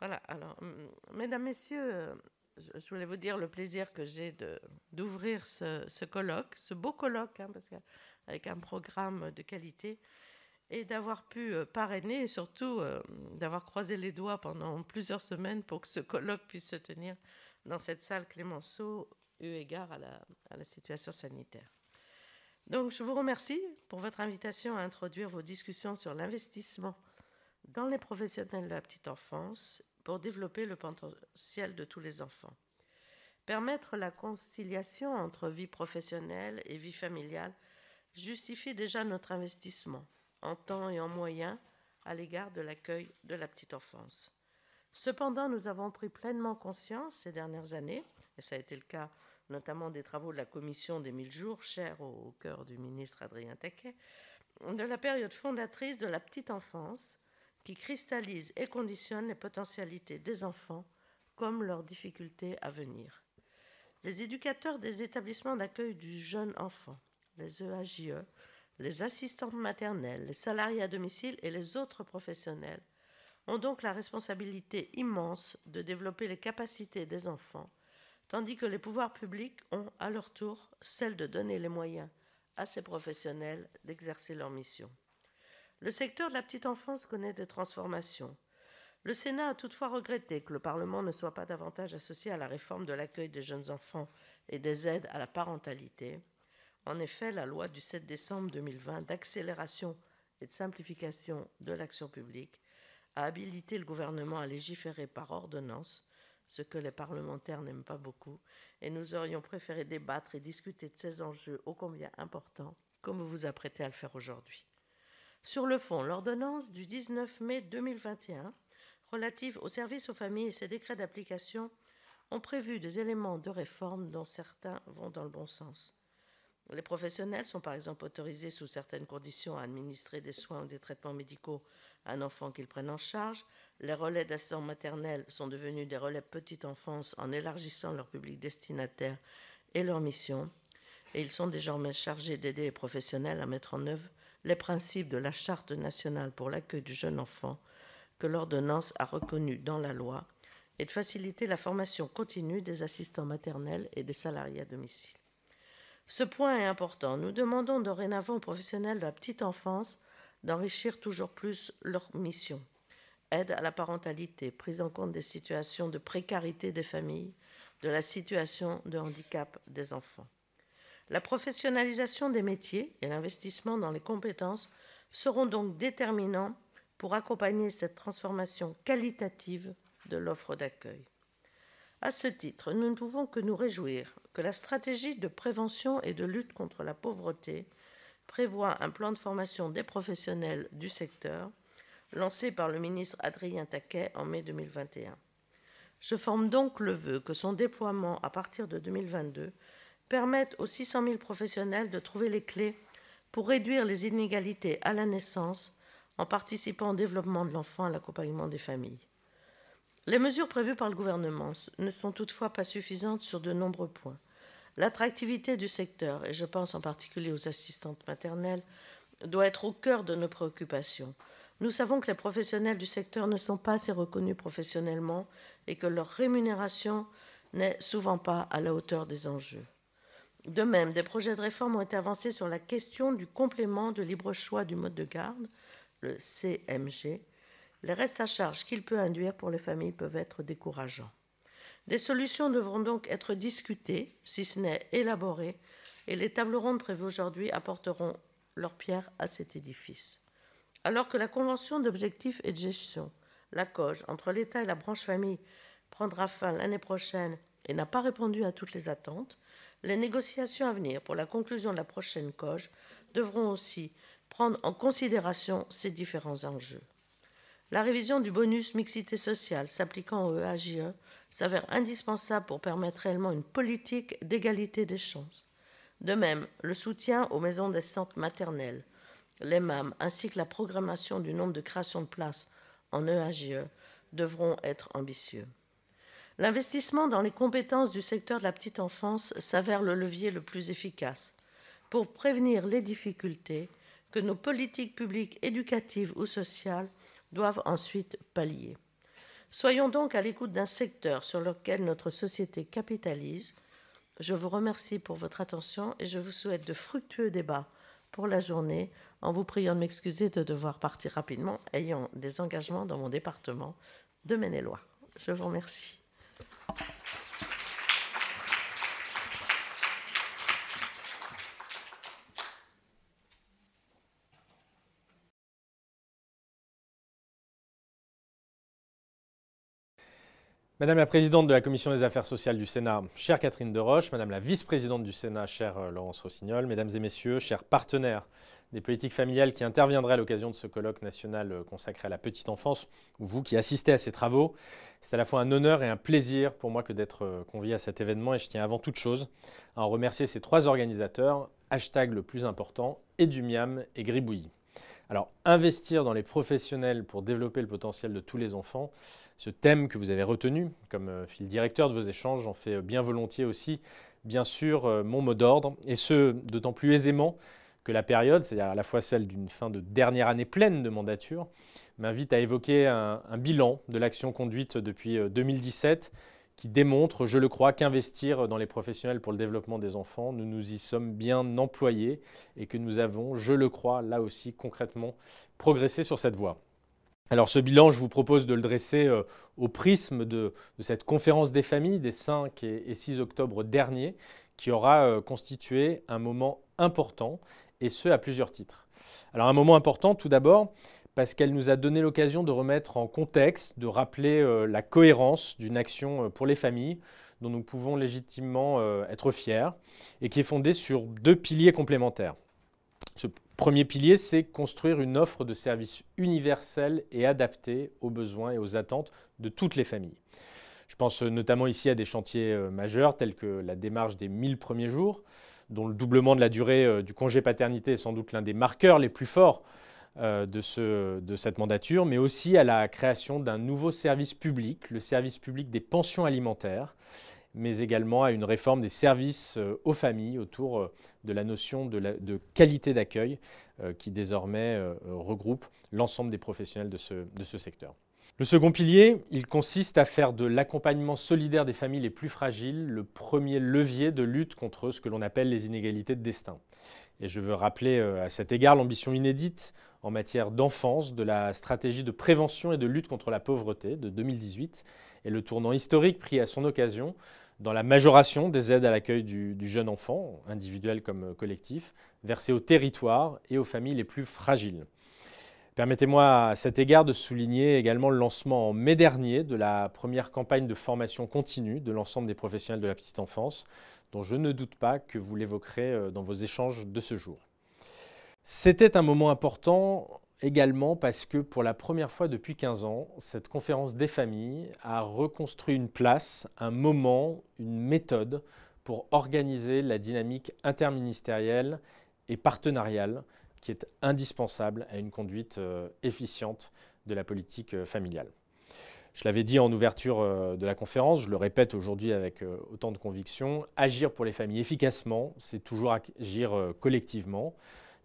Voilà, alors, mesdames, messieurs, je voulais vous dire le plaisir que j'ai d'ouvrir ce, colloque, ce beau colloque, hein, parce avec un programme de qualité, et d'avoir pu euh, parrainer et surtout euh, d'avoir croisé les doigts pendant plusieurs semaines pour que ce colloque puisse se tenir dans cette salle Clémenceau, eu égard à la, situation sanitaire. Donc, je vous remercie pour votre invitation à introduire vos discussions sur l'investissement dans les professionnels de la petite enfance pour développer le potentiel de tous les enfants. Permettre la conciliation entre vie professionnelle et vie familiale justifie déjà notre investissement en temps et en moyens à l'égard de l'accueil de la petite enfance. Cependant, nous avons pris pleinement conscience ces dernières années, et ça a été le cas notamment des travaux de la commission des 1000 jours, chère au cœur du ministre Adrien Taquet, de la période fondatrice de la petite enfance qui cristallise et conditionne les potentialités des enfants comme leurs difficultés à venir. Les éducateurs des établissements d'accueil du jeune enfant, les EAJE, e, les assistantes maternelles, les salariés à domicile et les autres professionnels ont donc la responsabilité immense de développer les capacités des enfants, tandis que les pouvoirs publics ont à leur tour celle de donner les moyens à ces professionnels d'exercer leur mission. Le secteur de la petite enfance connaît des transformations. Le Sénat a toutefois regretté que le Parlement ne soit pas davantage associé à la réforme de l'accueil des jeunes enfants et des aides à la parentalité. En effet, la loi du 7 décembre 2020 d'accélération et de simplification de l'action publique a habilité le gouvernement à légiférer par ordonnance, ce que les parlementaires n'aiment pas beaucoup, et nous aurions préféré débattre et discuter de ces enjeux ô combien importants, comme vous vous apprêtez à le faire aujourd'hui. Sur le fond, l'ordonnance du 19 mai 2021 relative aux services aux familles et ses décrets d'application ont prévu des éléments de réforme dont certains vont dans le bon sens. Les professionnels sont par exemple autorisés sous certaines conditions à administrer des soins ou des traitements médicaux un enfant qu'ils prennent en charge. Les relais d'assistants maternels sont devenus des relais petite enfance en élargissant leur public destinataire et leur mission. Et ils sont désormais chargés d'aider les professionnels à mettre en œuvre les principes de la Charte nationale pour l'accueil du jeune enfant que l'ordonnance a reconnu dans la loi et de faciliter la formation continue des assistants maternels et des salariés à domicile. Ce point est important. Nous demandons dorénavant aux professionnels de la petite enfance d'enrichir toujours plus leur mission. Aide à la parentalité, prise en compte des situations de précarité des familles, de la situation de handicap des enfants. La professionnalisation des métiers et l'investissement dans les compétences seront donc déterminants pour accompagner cette transformation qualitative de l'offre d'accueil. À ce titre, nous ne pouvons que nous réjouir que la stratégie de prévention et de lutte contre la pauvreté prévoit un plan de formation des professionnels du secteur lancé par le ministre Adrien Taquet en mai 2021. Je forme donc le vœu que son déploiement à partir de 2022 permettent aux 600 000 professionnels de trouver les clés pour réduire les inégalités à la naissance en participant au développement de l'enfant à l'accompagnement des familles. Les mesures prévues par le gouvernement ne sont toutefois pas suffisantes sur de nombreux points. L'attractivité du secteur, et je pense en particulier aux assistantes maternelles, doit être au cœur de nos préoccupations. Nous savons que les professionnels du secteur ne sont pas assez reconnus professionnellement et que leur rémunération n'est souvent pas à la hauteur des enjeux. De même, des projets de réforme ont été avancés sur la question du complément de libre choix du mode de garde, le CMG. Les restes à charge qu'il peut induire pour les familles peuvent être décourageants. Des solutions devront donc être discutées, si ce n'est élaborées, et les tables rondes prévues aujourd'hui apporteront leur pierre à cet édifice. Alors que la Convention d'objectifs et de gestion, la COGE, entre l'État et la branche famille prendra fin l'année prochaine et n'a pas répondu à toutes les attentes, les négociations à venir pour la conclusion de la prochaine COGE devront aussi prendre en considération ces différents enjeux. La révision du bonus mixité sociale s'appliquant au EAJE e s'avère indispensable pour permettre réellement une politique d'égalité des chances. De même, le soutien aux maisons d'assistantes maternelles, les MAM, ainsi que la programmation du nombre de créations de places en EAJE e devront être ambitieux. L'investissement dans les compétences du secteur de la petite enfance s'avère le levier le plus efficace pour prévenir les difficultés que nos politiques publiques éducatives ou sociales doivent ensuite pallier. Soyons donc à l'écoute d'un secteur sur lequel notre société capitalise. Je vous remercie pour votre attention et je vous souhaite de fructueux débats pour la journée, en vous priant de m'excuser de devoir partir rapidement, ayant des engagements dans mon département de Maine-et-Loire. Je vous remercie. Madame la présidente de la commission des affaires sociales du Sénat, chère Catherine Deroche, Madame la vice-présidente du Sénat, chère euh, Laurence Rossignol, Mesdames et Messieurs, chers partenaires des politiques familiales qui interviendraient à l'occasion de ce colloque national euh, consacré à la petite enfance, ou vous qui assistez à ces travaux, c'est à la fois un honneur et un plaisir pour moi que d'être euh, convié à cet événement et je tiens avant toute chose à en remercier ces trois organisateurs, hashtag le plus important, Edumiam et Gribouillis. Alors, investir dans les professionnels pour développer le potentiel de tous les enfants, ce thème que vous avez retenu comme euh, fil directeur de vos échanges, j'en fais euh, bien volontiers aussi, bien sûr, euh, mon mot d'ordre, et ce, d'autant plus aisément que la période, c'est-à-dire à la fois celle d'une fin de dernière année pleine de mandature, m'invite à évoquer un, un bilan de l'action conduite depuis 2017 qui démontre, je le crois, qu'investir dans les professionnels pour le développement des enfants, nous nous y sommes bien employés et que nous avons, je le crois, là aussi concrètement progressé sur cette voie. Alors ce bilan, je vous propose de le dresser euh, au prisme de, cette conférence des familles des 5 et, 6 octobre dernier, qui aura euh, constitué un moment important, et ce à plusieurs titres. Alors un moment important tout d'abord, parce qu'elle nous a donné l'occasion de remettre en contexte, de rappeler euh, la cohérence d'une action euh, pour les familles dont nous pouvons légitimement euh, être fiers et qui est fondée sur deux piliers complémentaires. Ce premier pilier, c'est construire une offre de services universelle et adaptée aux besoins et aux attentes de toutes les familles. Je pense notamment ici à des chantiers majeurs tels que la démarche des 1000 premiers jours, dont le doublement de la durée du congé paternité est sans doute l'un des marqueurs les plus forts de, ce, de, cette mandature, mais aussi à la création d'un nouveau service public, le service public des pensions alimentaires, mais également à une réforme des services euh, aux familles autour euh, de la notion de, qualité d'accueil qui désormais regroupe l'ensemble des professionnels de ce secteur. Le second pilier, il consiste à faire de l'accompagnement solidaire des familles les plus fragiles le premier levier de lutte contre ce que l'on appelle les inégalités de destin. Et je veux rappeler à cet égard l'ambition inédite en matière d'enfance, de la stratégie de prévention et de lutte contre la pauvreté de 2018 et le tournant historique pris à son occasion dans la majoration des aides à l'accueil du, jeune enfant, individuel comme collectif, versées aux territoires et aux familles les plus fragiles. Permettez-moi à cet égard de souligner également le lancement en mai dernier de la première campagne de formation continue de l'ensemble des professionnels de la petite enfance, dont je ne doute pas que vous l'évoquerez euh, dans vos échanges de ce jour. C'était un moment important également parce que pour la première fois depuis 15 ans, cette conférence des familles a reconstruit une place, un moment, une méthode pour organiser la dynamique interministérielle et partenariale qui est indispensable à une conduite euh, efficiente de la politique euh, familiale. Je l'avais dit en ouverture euh, de la conférence, je le répète aujourd'hui avec autant de conviction, agir pour les familles efficacement, c'est toujours agir collectivement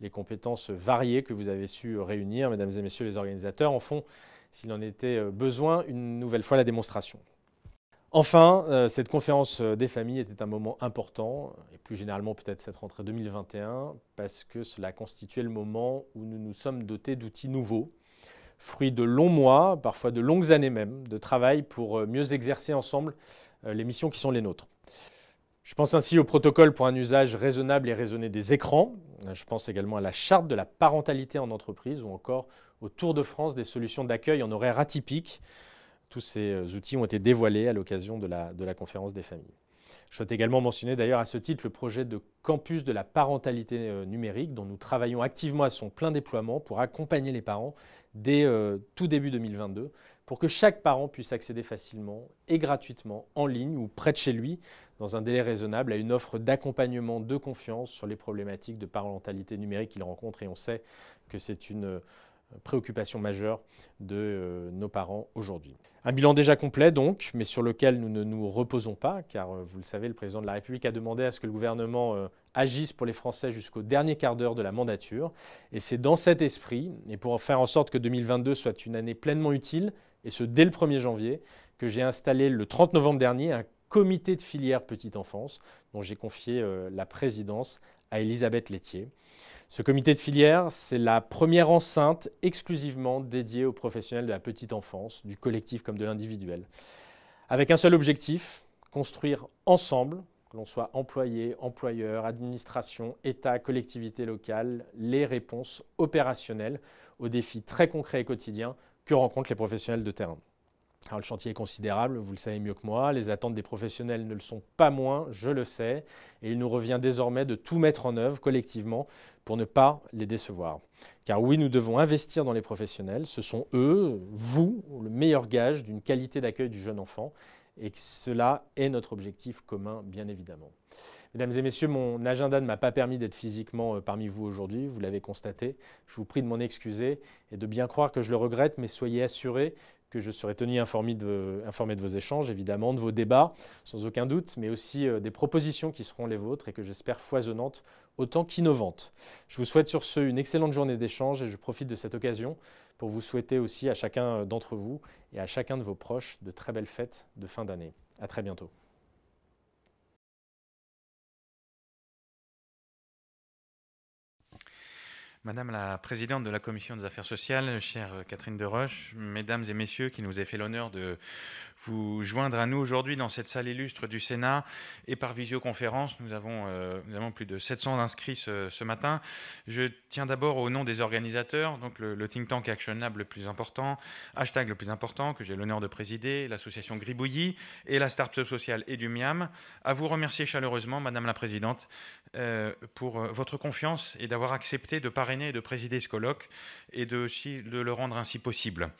les compétences variées que vous avez su réunir, mesdames et messieurs les organisateurs, en font, s'il en était euh, besoin, une nouvelle fois la démonstration. Enfin, euh, cette conférence euh, des familles était un moment important, et plus généralement peut-être cette rentrée 2021, parce que cela constituait le moment où nous nous sommes dotés d'outils nouveaux, fruits de longs mois, parfois de longues années même, de travail pour mieux exercer ensemble les missions qui sont les nôtres. Je pense ainsi au protocole pour un usage raisonnable et raisonné des écrans. Je pense également à la charte de la parentalité en entreprise ou encore au Tour de France des solutions d'accueil en horaire atypique. Tous ces euh, outils ont été dévoilés à l'occasion de la, conférence des familles. Je souhaite également mentionner d'ailleurs à ce titre le projet de campus de la parentalité euh, numérique dont nous travaillons activement à son plein déploiement pour accompagner les parents dès euh, tout début 2022 pour que chaque parent puisse accéder facilement et gratuitement en ligne ou près de chez lui, dans un délai raisonnable, à une offre d'accompagnement de confiance sur les problématiques de parentalité numérique qu'il rencontre. Et on sait que c'est une préoccupation majeure de nos parents aujourd'hui. Un bilan déjà complet donc, mais sur lequel nous ne nous reposons pas, car vous le savez, le président de la République a demandé à ce que le gouvernement agisse pour les Français jusqu'au dernier quart d'heure de la mandature. Et c'est dans cet esprit, et pour faire en sorte que 2022 soit une année pleinement utile, et ce dès le 1er janvier, que j'ai installé le 30 novembre dernier un comité de filière petite enfance, dont j'ai confié la présidence à Elisabeth Laitier. Ce comité de filière, c'est la première enceinte exclusivement dédiée aux professionnels de la petite enfance, du collectif comme de l'individuel. Avec un seul objectif, construire ensemble, que l'on soit employé, employeur, administration, État, collectivité locale, les réponses opérationnelles aux défis très concrets et quotidiens que rencontrent les professionnels de terrain le chantier est considérable, vous le savez mieux que moi, les attentes des professionnels ne le sont pas moins, je le sais, et il nous revient désormais de tout mettre en œuvre collectivement pour ne pas les décevoir. Car oui, nous devons investir dans les professionnels, ce sont eux, vous, le meilleur gage d'une qualité d'accueil du jeune enfant, et cela est notre objectif commun, bien évidemment. Mesdames et messieurs, mon agenda ne m'a pas permis d'être physiquement euh, parmi vous aujourd'hui, vous l'avez constaté. Je vous prie de m'en excuser et de bien croire que je le regrette, mais soyez assurés que je serai tenu informé de, vos échanges, évidemment, de vos débats, sans aucun doute, mais aussi euh, des propositions qui seront les vôtres et que j'espère foisonnantes autant qu'innovantes. Je vous souhaite sur ce une excellente journée d'échange et je profite de cette occasion pour vous souhaiter aussi à chacun euh, d'entre vous et à chacun de vos proches de très belles fêtes de fin d'année. À très bientôt. Madame la présidente de la commission des affaires sociales, chère Catherine Deroche, mesdames et messieurs qui nous avez fait l'honneur de vous joindre à nous aujourd'hui dans cette salle illustre du Sénat et par visioconférence. Nous avons, euh, plus de 700 inscrits ce, matin. Je tiens d'abord au nom des organisateurs, donc le, think tank Action Lab le plus important, hashtag le plus important que j'ai l'honneur de présider, l'association Gribouillis et la start-up sociale Edumiam, à vous remercier chaleureusement, Madame la Présidente, euh, pour euh, votre confiance et d'avoir accepté de parrainer et de présider ce colloque et de, de le rendre ainsi possible.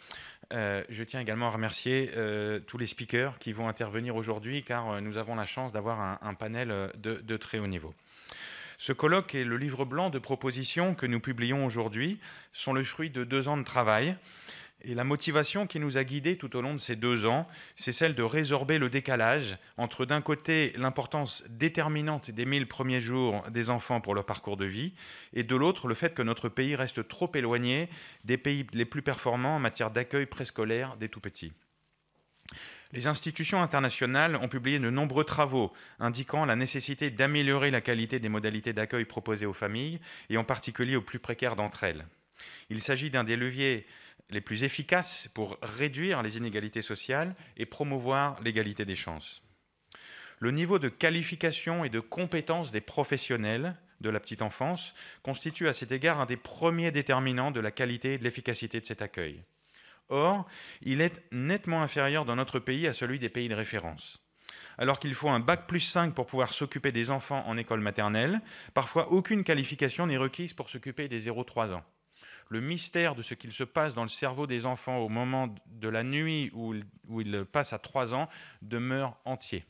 Euh, je tiens également à remercier euh, tous les speakers qui vont intervenir aujourd'hui car euh, nous avons la chance d'avoir un, panel de, très haut niveau. Ce colloque et le livre blanc de propositions que nous publions aujourd'hui sont le fruit de deux ans de travail et la motivation qui nous a guidés tout au long de ces deux ans, c'est celle de résorber le décalage entre d'un côté l'importance déterminante des mille premiers jours des enfants pour leur parcours de vie, et de l'autre le fait que notre pays reste trop éloigné des pays les plus performants en matière d'accueil préscolaire des tout-petits. Les institutions internationales ont publié de nombreux travaux indiquant la nécessité d'améliorer la qualité des modalités d'accueil proposées aux familles, et en particulier aux plus précaires d'entre elles. Il s'agit d'un des leviers les plus efficaces pour réduire les inégalités sociales et promouvoir l'égalité des chances. Le niveau de qualification et de compétence des professionnels de la petite enfance constitue à cet égard un des premiers déterminants de la qualité et de l'efficacité de cet accueil. Or, il est nettement inférieur dans notre pays à celui des pays de référence. Alors qu'il faut un bac plus 5 pour pouvoir s'occuper des enfants en école maternelle, parfois aucune qualification n'est requise pour s'occuper des 0-3 ans le mystère de ce qu'il se passe dans le cerveau des enfants au moment de la nuit où, ils passent à 3 ans demeure entier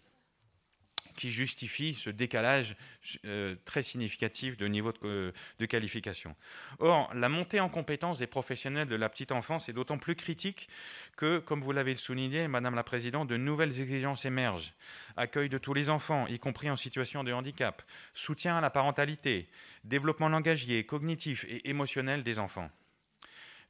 qui justifie ce décalage euh, très significatif de niveau de, qualification. Or, la montée en compétence des professionnels de la petite enfance est d'autant plus critique que, comme vous l'avez souligné, Madame la Présidente, de nouvelles exigences émergent. Accueil de tous les enfants, y compris en situation de handicap, soutien à la parentalité, développement langagier, cognitif et émotionnel des enfants.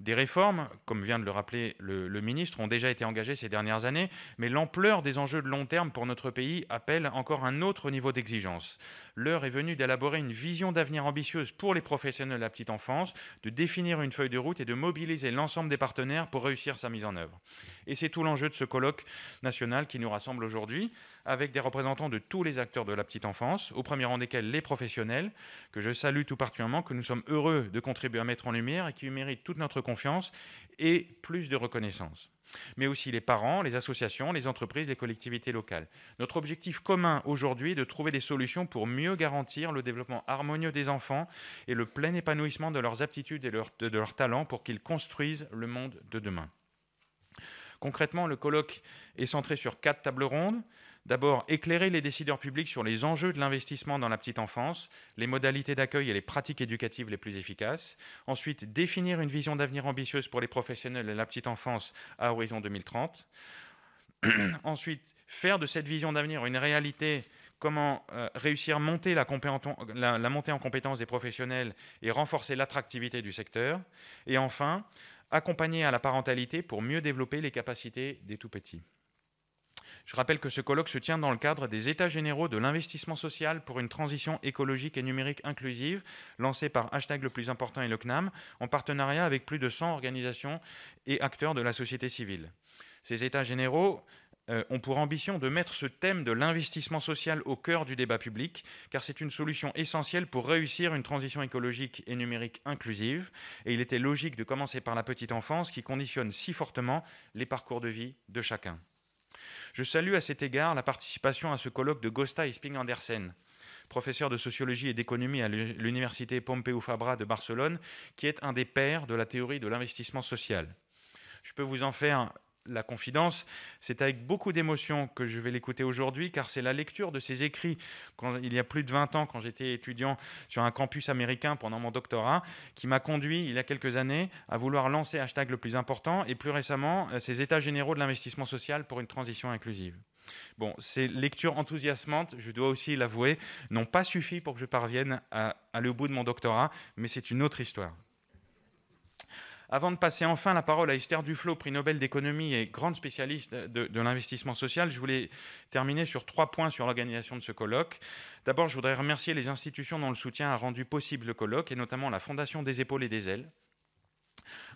Des réformes, comme vient de le rappeler le, ministre, ont déjà été engagées ces dernières années, mais l'ampleur des enjeux de long terme pour notre pays appelle encore un autre niveau d'exigence. L'heure est venue d'élaborer une vision d'avenir ambitieuse pour les professionnels de la petite enfance, de définir une feuille de route et de mobiliser l'ensemble des partenaires pour réussir sa mise en œuvre. Et c'est tout l'enjeu de ce colloque national qui nous rassemble aujourd'hui avec des représentants de tous les acteurs de la petite enfance, au premier rang desquels les professionnels, que je salue tout particulièrement, que nous sommes heureux de contribuer à mettre en lumière et qui méritent toute notre confiance et plus de reconnaissance mais aussi les parents, les associations, les entreprises, les collectivités locales. Notre objectif commun aujourd'hui est de trouver des solutions pour mieux garantir le développement harmonieux des enfants et le plein épanouissement de leurs aptitudes et de leurs talents pour qu'ils construisent le monde de demain. Concrètement, le colloque est centré sur quatre tables rondes D'abord, éclairer les décideurs publics sur les enjeux de l'investissement dans la petite enfance, les modalités d'accueil et les pratiques éducatives les plus efficaces. Ensuite, définir une vision d'avenir ambitieuse pour les professionnels et la petite enfance à horizon 2030. Ensuite, faire de cette vision d'avenir une réalité comment euh, réussir à monter la, la, montée en compétences des professionnels et renforcer l'attractivité du secteur. Et enfin, accompagner à la parentalité pour mieux développer les capacités des tout-petits. Je rappelle que ce colloque se tient dans le cadre des États généraux de l'investissement social pour une transition écologique et numérique inclusive, lancé par Hashtag le plus important et le CNAM, en partenariat avec plus de 100 organisations et acteurs de la société civile. Ces États généraux euh, ont pour ambition de mettre ce thème de l'investissement social au cœur du débat public, car c'est une solution essentielle pour réussir une transition écologique et numérique inclusive. Et il était logique de commencer par la petite enfance qui conditionne si fortement les parcours de vie de chacun. Je salue à cet égard la participation à ce colloque de Gosta Sping Andersen, professeur de sociologie et d'économie à l'université Pompeu Fabra de Barcelone, qui est un des pères de la théorie de l'investissement social. Je peux vous en faire la confidence, c'est avec beaucoup d'émotion que je vais l'écouter aujourd'hui, car c'est la lecture de ses écrits, quand, il y a plus de 20 ans, quand j'étais étudiant sur un campus américain pendant mon doctorat, qui m'a conduit, il y a quelques années, à vouloir lancer hashtag le plus important, et plus récemment, euh, ces états généraux de l'investissement social pour une transition inclusive. Bon, ces lectures enthousiasmantes, je dois aussi l'avouer, n'ont pas suffi pour que je parvienne à au bout de mon doctorat, mais c'est une autre histoire. Avant de passer enfin la parole à Esther Duflo, prix Nobel d'économie et grande spécialiste de, l'investissement social, je voulais terminer sur trois points sur l'organisation de ce colloque. D'abord, je voudrais remercier les institutions dont le soutien a rendu possible le colloque, et notamment la Fondation des épaules et des ailes,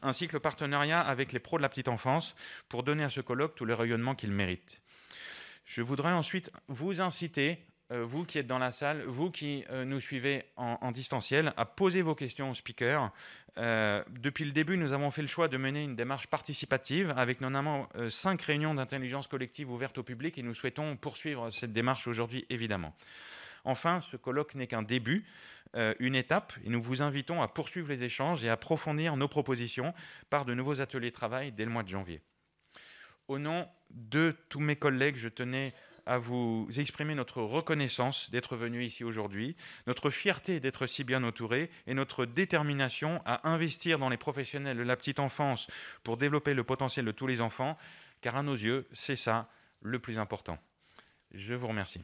ainsi que le partenariat avec les pros de la petite enfance pour donner à ce colloque tout le rayonnement qu'il mérite. Je voudrais ensuite vous inciter vous qui êtes dans la salle, vous qui euh, nous suivez en, distanciel, à poser vos questions au speaker. Euh, depuis le début, nous avons fait le choix de mener une démarche participative avec notamment cinq réunions d'intelligence collective ouvertes au public et nous souhaitons poursuivre cette démarche aujourd'hui, évidemment. Enfin, ce colloque n'est qu'un début, une étape, et nous vous invitons à poursuivre les échanges et à approfondir nos propositions par de nouveaux ateliers de travail dès le mois de janvier. Au nom de tous mes collègues, je tenais à vous exprimer notre reconnaissance d'être venu ici aujourd'hui, notre fierté d'être si bien entouré et notre détermination à investir dans les professionnels de la petite enfance pour développer le potentiel de tous les enfants, car à nos yeux, c'est ça le plus important. Je vous remercie.